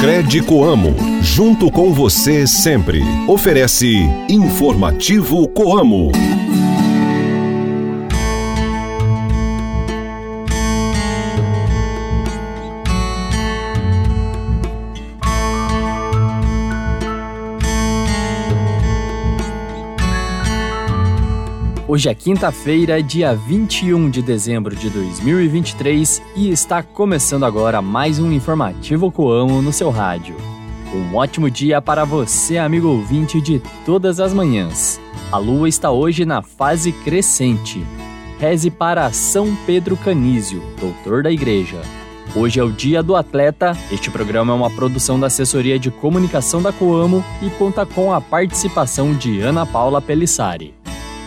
Cred Coamo, junto com você sempre. Oferece Informativo Coamo. Hoje é quinta-feira, dia 21 de dezembro de 2023 e está começando agora mais um informativo Coamo no seu rádio. Um ótimo dia para você, amigo ouvinte de todas as manhãs. A lua está hoje na fase crescente. Reze para São Pedro Canísio, doutor da igreja. Hoje é o Dia do Atleta. Este programa é uma produção da Assessoria de Comunicação da Coamo e conta com a participação de Ana Paula Pelissari.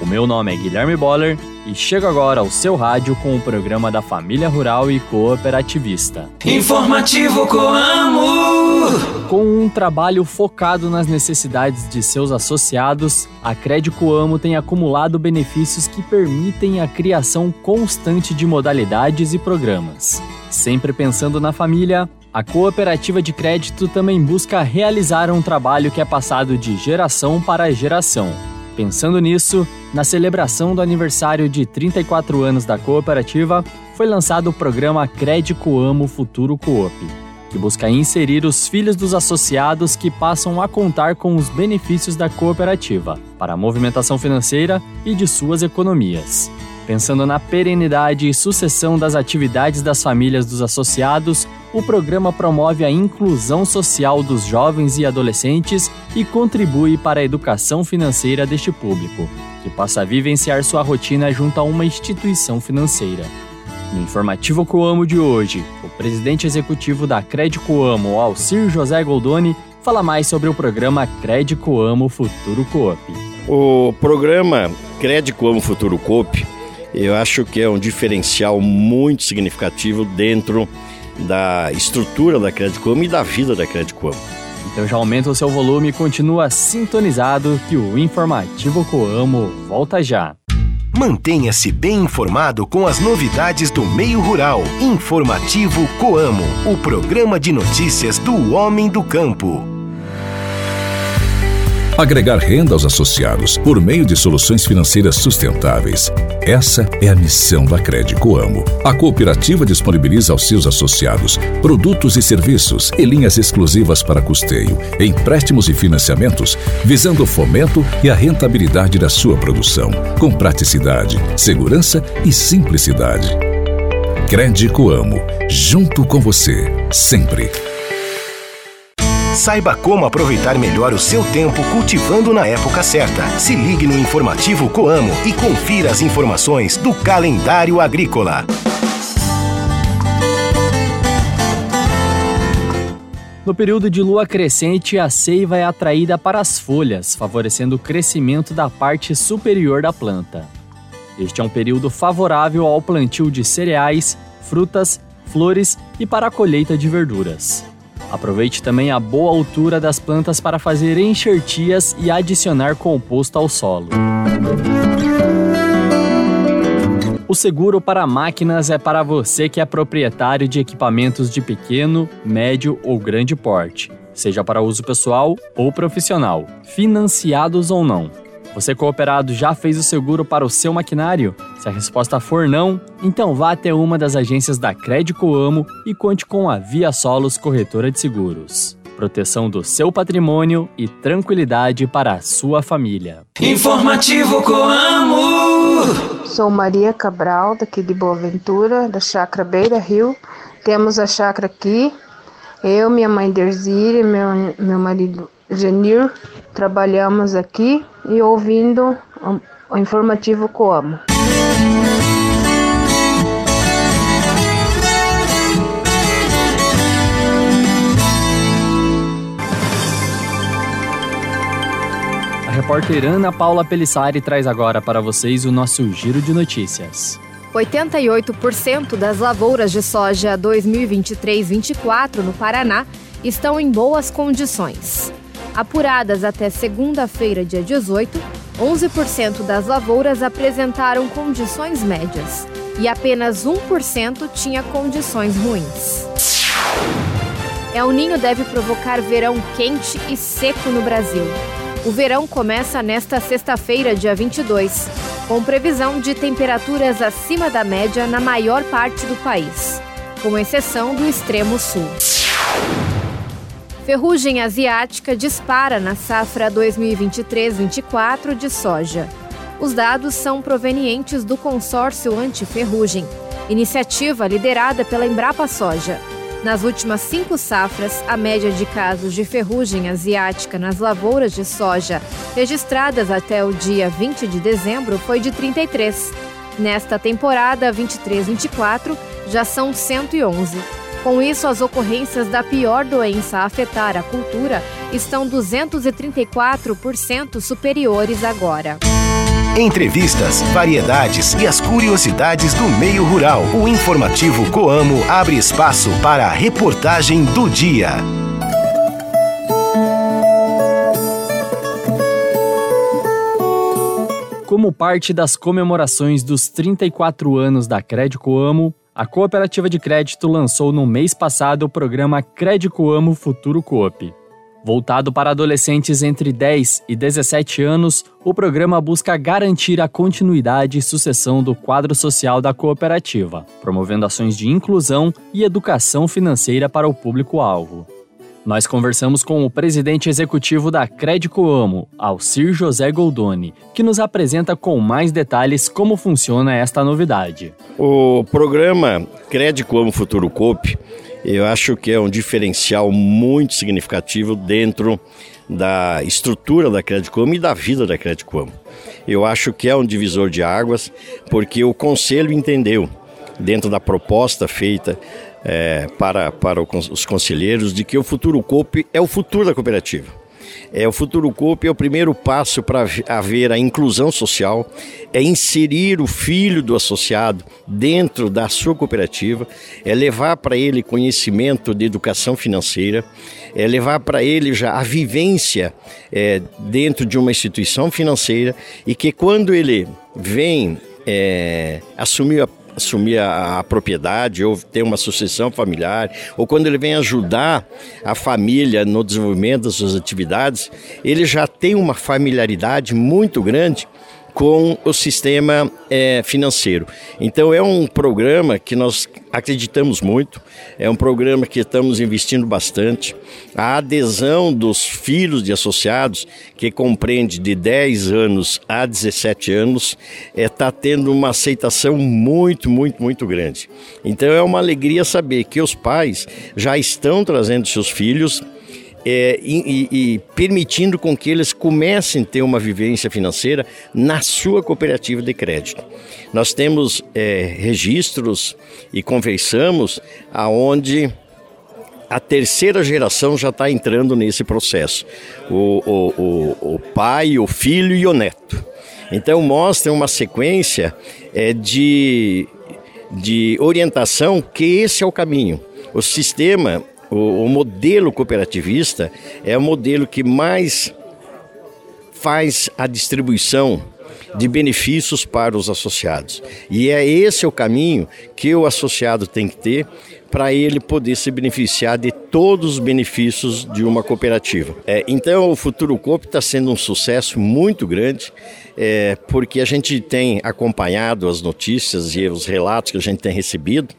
O meu nome é Guilherme Boller e chego agora ao seu rádio com o programa da Família Rural e Cooperativista. Informativo Coamo! Com um trabalho focado nas necessidades de seus associados, a Crédito Coamo tem acumulado benefícios que permitem a criação constante de modalidades e programas. Sempre pensando na família, a cooperativa de crédito também busca realizar um trabalho que é passado de geração para geração Pensando nisso, na celebração do aniversário de 34 anos da cooperativa, foi lançado o programa Crédito Amo Futuro Coop, que busca inserir os filhos dos associados que passam a contar com os benefícios da cooperativa para a movimentação financeira e de suas economias. Pensando na perenidade e sucessão das atividades das famílias dos associados, o programa promove a inclusão social dos jovens e adolescentes e contribui para a educação financeira deste público, que passa a vivenciar sua rotina junto a uma instituição financeira. No informativo Coamo de hoje, o presidente executivo da Crédito Coamo, Alcir José Goldoni, fala mais sobre o programa Crédito Coamo Futuro Coop. O programa Crédito Coamo Futuro Coop eu acho que é um diferencial muito significativo dentro da estrutura da Credicom e da vida da Credicom. Então já aumenta o seu volume e continua sintonizado que o Informativo Coamo volta já. Mantenha-se bem informado com as novidades do meio rural. Informativo Coamo, o programa de notícias do homem do campo. Agregar renda aos associados por meio de soluções financeiras sustentáveis. Essa é a missão da Crédito Amo. A cooperativa disponibiliza aos seus associados produtos e serviços e linhas exclusivas para custeio, empréstimos e financiamentos, visando o fomento e a rentabilidade da sua produção, com praticidade, segurança e simplicidade. Crédito Amo, junto com você, sempre. Saiba como aproveitar melhor o seu tempo cultivando na época certa. Se ligue no informativo Coamo e confira as informações do calendário agrícola. No período de lua crescente, a seiva é atraída para as folhas, favorecendo o crescimento da parte superior da planta. Este é um período favorável ao plantio de cereais, frutas, flores e para a colheita de verduras. Aproveite também a boa altura das plantas para fazer enxertias e adicionar composto ao solo. O seguro para máquinas é para você que é proprietário de equipamentos de pequeno, médio ou grande porte, seja para uso pessoal ou profissional, financiados ou não. Você cooperado já fez o seguro para o seu maquinário? Se a resposta for não, então vá até uma das agências da Crédito Amo e conte com a Via Solos Corretora de Seguros. Proteção do seu patrimônio e tranquilidade para a sua família. Informativo Coamo! Sou Maria Cabral, daqui de Boa Ventura, da Chácara Beira Rio. Temos a chácara aqui. Eu, minha mãe Derzire, meu, meu marido Genir, trabalhamos aqui e ouvindo o informativo Coamo. A repórter Ana Paula Pelissari traz agora para vocês o nosso giro de notícias. 88% das lavouras de soja 2023-24 no Paraná estão em boas condições. Apuradas até segunda-feira, dia 18, 11% das lavouras apresentaram condições médias e apenas 1% tinha condições ruins. El Ninho deve provocar verão quente e seco no Brasil. O verão começa nesta sexta-feira, dia 22, com previsão de temperaturas acima da média na maior parte do país, com exceção do extremo sul. Ferrugem asiática dispara na safra 2023-24 de soja. Os dados são provenientes do consórcio anti-ferrugem, iniciativa liderada pela Embrapa Soja. Nas últimas cinco safras, a média de casos de ferrugem asiática nas lavouras de soja registradas até o dia 20 de dezembro foi de 33. Nesta temporada 23-24, já são 111. Com isso, as ocorrências da pior doença a afetar a cultura estão 234% superiores agora. Entrevistas, variedades e as curiosidades do meio rural. O informativo Coamo abre espaço para a reportagem do dia. Como parte das comemorações dos 34 anos da Crédito Amo, a Cooperativa de Crédito lançou no mês passado o programa Crédito Amo Futuro Coop. Voltado para adolescentes entre 10 e 17 anos, o programa busca garantir a continuidade e sucessão do quadro social da cooperativa, promovendo ações de inclusão e educação financeira para o público-alvo. Nós conversamos com o presidente executivo da Crédito Amo, Alcir José Goldoni, que nos apresenta com mais detalhes como funciona esta novidade. O programa Crédito Amo Futuro Coop eu acho que é um diferencial muito significativo dentro da estrutura da Credicom e da vida da Credicom. Eu acho que é um divisor de águas, porque o Conselho entendeu, dentro da proposta feita é, para, para os conselheiros, de que o futuro COP é o futuro da cooperativa. É, o Futuro Coop é o primeiro passo para haver a inclusão social, é inserir o filho do associado dentro da sua cooperativa, é levar para ele conhecimento de educação financeira, é levar para ele já a vivência é, dentro de uma instituição financeira e que quando ele vem é, assumir a assumir a, a, propriedade ou ter uma sucessão familiar, ou quando ele vem ajudar a família no desenvolvimento das suas atividades, ele já tem uma familiaridade muito grande com o sistema é, financeiro. Então é um programa que nós acreditamos muito, é um programa que estamos investindo bastante. A adesão dos filhos de associados, que compreende de 10 anos a 17 anos, está é, tá tendo uma aceitação muito, muito, muito grande. Então é uma alegria saber que os pais já estão trazendo seus filhos é, e, e, permitindo com que eles comecem a ter uma vivência financeira na sua cooperativa de crédito. Nós temos é, registros e conversamos aonde a terceira geração já está entrando nesse processo. O, o, o, o, pai, o filho e o neto. Então mostra uma sequência é, de, de orientação que esse é o caminho. O sistema o, o modelo cooperativista é o modelo que mais faz a distribuição de benefícios para os associados. E é esse o caminho que o associado tem que ter para ele poder se beneficiar de todos os benefícios de uma cooperativa. É, então, o Futuro Coop está sendo um sucesso muito grande, é, porque a gente tem acompanhado as notícias e os relatos que a gente tem recebido,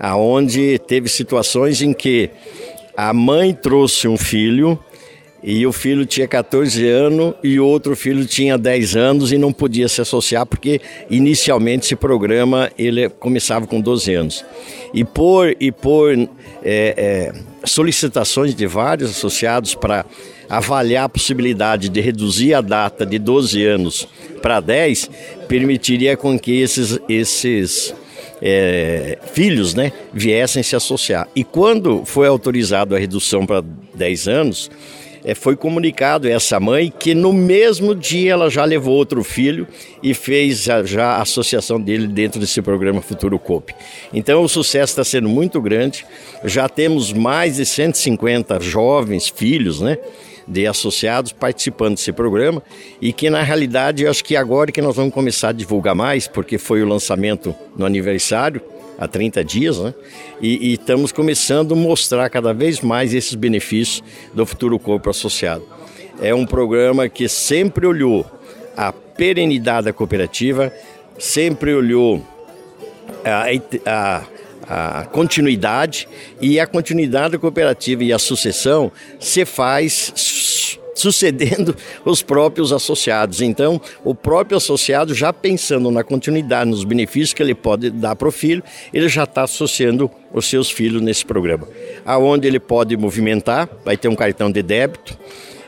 aonde teve situações em que a mãe trouxe um filho e o filho tinha 14 anos e outro filho tinha 10 anos e não podia se associar porque inicialmente esse programa ele começava com 12 anos. E por, e por é, é, solicitações de vários associados para avaliar a possibilidade de reduzir a data de 12 anos para 10, permitiria com que esses, esses é, filhos né, viessem se associar. E quando foi autorizado a redução para 10 anos, é, foi comunicado a essa mãe que no mesmo dia ela já levou outro filho e fez já, já a associação dele dentro desse programa Futuro Coop. Então o sucesso está sendo muito grande. Já temos mais de 150 jovens filhos, né? de associados participando desse programa e que na realidade eu acho que agora que nós vamos começar a divulgar mais, porque foi o lançamento no aniversário há 30 dias, né? E, e, estamos começando a mostrar cada vez mais esses benefícios do Futuro Corpo Associado. É um programa que sempre olhou a perenidade da cooperativa, sempre olhou a, a, a continuidade e a continuidade da cooperativa e a sucessão se faz sucedendo os próprios associados. Então, o próprio associado, já pensando na continuidade, nos benefícios que ele pode dar para o filho, ele já está associando os seus filhos nesse programa. Aonde ele pode movimentar, vai ter um cartão de débito.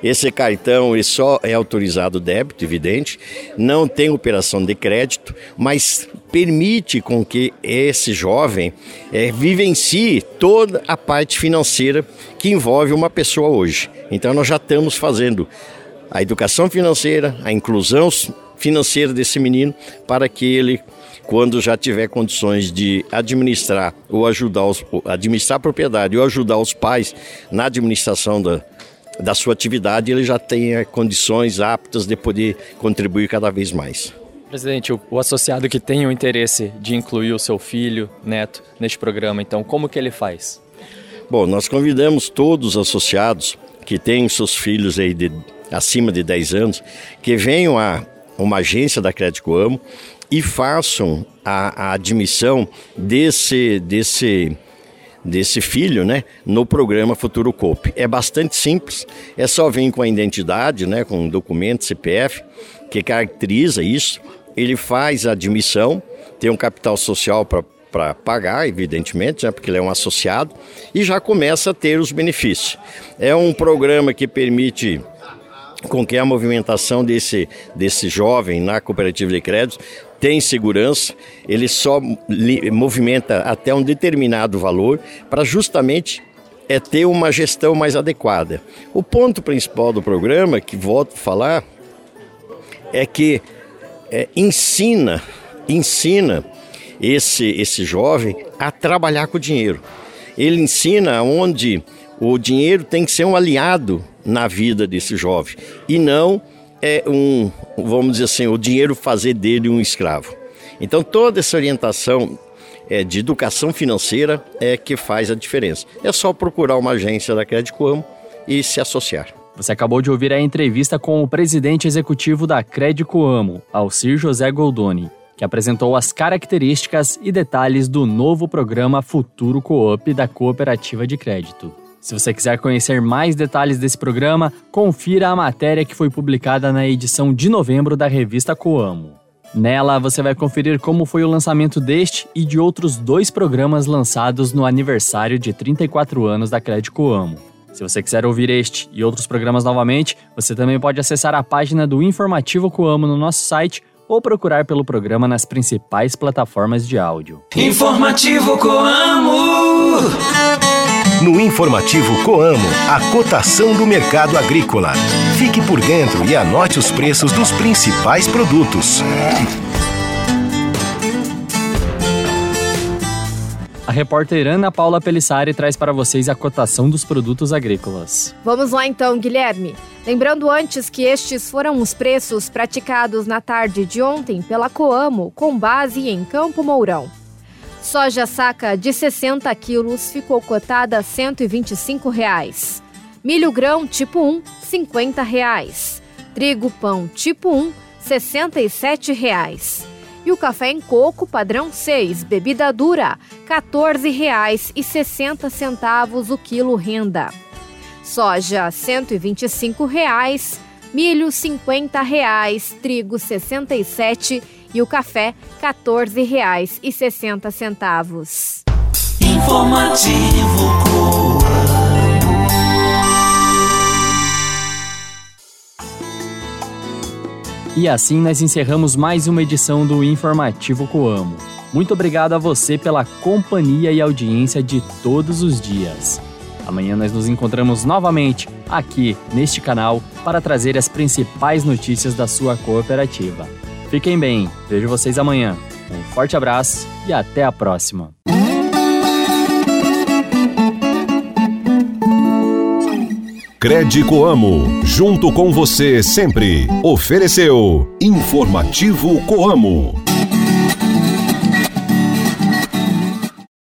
Esse cartão ele só é autorizado débito, evidente, não tem operação de crédito, mas permite com que esse jovem é, vivencie toda a parte financeira que envolve uma pessoa hoje. Então nós já estamos fazendo a educação financeira, a inclusão financeira desse menino para que ele quando já tiver condições de administrar ou ajudar os, administrar a propriedade ou ajudar os pais na administração da, da sua atividade, ele já tenha condições aptas de poder contribuir cada vez mais. Presidente, o, o, associado que tem o interesse de incluir o seu filho, neto, neste programa, então, como que ele faz? Bom, nós convidamos todos os associados que têm seus filhos aí de, acima de 10 anos, que venham a uma agência da Crédito Amo e façam a, a admissão desse, desse desse filho, né, no programa Futuro Cope. É bastante simples, é só vir com a identidade, né, com um documento CPF que caracteriza isso. Ele faz a admissão, tem um capital social para para pagar, evidentemente, né, porque ele é um associado, e já começa a ter os benefícios. É um programa que permite com que a movimentação desse, desse jovem na cooperativa de crédito tem segurança, ele só movimenta até um determinado valor para justamente é ter uma gestão mais adequada. O ponto principal do programa, que volto a falar, é que é, ensina, ensina esse, esse jovem a trabalhar com o dinheiro. Ele ensina onde o dinheiro tem que ser um aliado na vida desse jovem e não é um, vamos dizer assim, o dinheiro fazer dele um escravo. Então toda essa orientação é, de educação financeira é que faz a diferença. É só procurar uma agência da Crédito Amo e se associar. Você acabou de ouvir a entrevista com o presidente executivo da Crédito Amo, Alcir José Goldoni, que apresentou as características e detalhes do novo programa Futuro Coop da Cooperativa de Crédito. Se você quiser conhecer mais detalhes desse programa, confira a matéria que foi publicada na edição de novembro da revista Coamo. Nela, você vai conferir como foi o lançamento deste e de outros dois programas lançados no aniversário de 34 anos da Crédito Coamo. Se você quiser ouvir este e outros programas novamente, você também pode acessar a página do Informativo Coamo no nosso site ou procurar pelo programa nas principais plataformas de áudio. Informativo Coamo. No informativo Coamo, a cotação do mercado agrícola. Fique por dentro e anote os preços dos principais produtos. A repórter Ana Paula Pelissari traz para vocês a cotação dos produtos agrícolas. Vamos lá então, Guilherme. Lembrando antes que estes foram os preços praticados na tarde de ontem pela Coamo, com base em Campo Mourão. Soja saca de 60 quilos ficou cotada a 125 reais. Milho grão tipo 1, 50 reais. Trigo pão tipo 1, 67 reais. E o café em coco padrão 6, bebida dura, R$ 14,60 o quilo renda. Soja 125 reais, milho 50 reais, trigo R$ 67 e o café R$ 14,60. Informativo E assim nós encerramos mais uma edição do Informativo Coamo. Muito obrigado a você pela companhia e audiência de todos os dias. Amanhã nós nos encontramos novamente aqui neste canal para trazer as principais notícias da sua cooperativa. Fiquem bem, vejo vocês amanhã. Um forte abraço e até a próxima. Crede Coamo, junto com você sempre. Ofereceu Informativo Coamo.